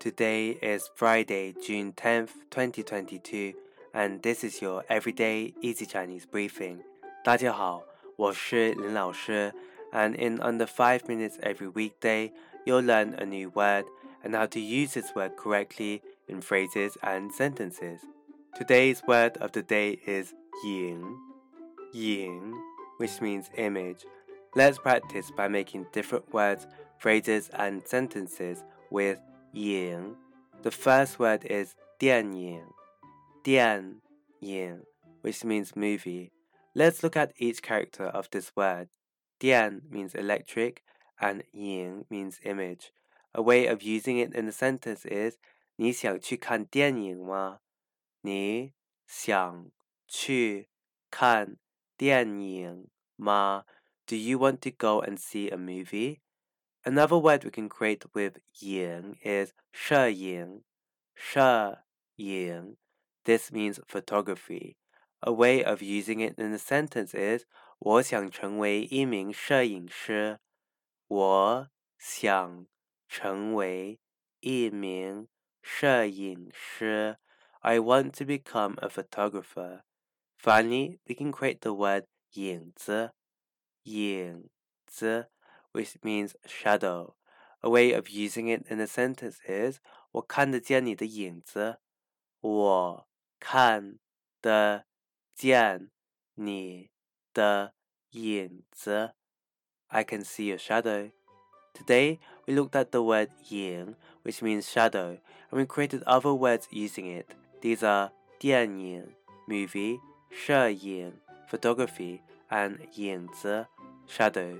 Today is Friday, June 10th, 2022, and this is your everyday easy Chinese briefing. 大家好，我是林老师, and in under 5 minutes every weekday, you'll learn a new word and how to use this word correctly in phrases and sentences. Today's word of the day is yin, yin, which means image. Let's practice by making different words, phrases, and sentences with 影. The first word is 电影,电影, which means movie. Let's look at each character of this word. 电 means electric and 影 means image. A way of using it in a sentence is 你想去看电影吗?你想去看电影吗? Do you want to go and see a movie? Another word we can create with ying is she ying. This means photography. A way of using it in a sentence is 我想成为一名摄影师。我想成为一名摄影师。I want to become a photographer. Finally, we can create the word 影子，影子。which means shadow. A way of using it in a sentence is 我看得见你的影子。我看得见你的影子。I can see your shadow. Today, we looked at the word ying, which means shadow, and we created other words using it. These are 电影 movie, 摄影 photography, and 影子 shadow.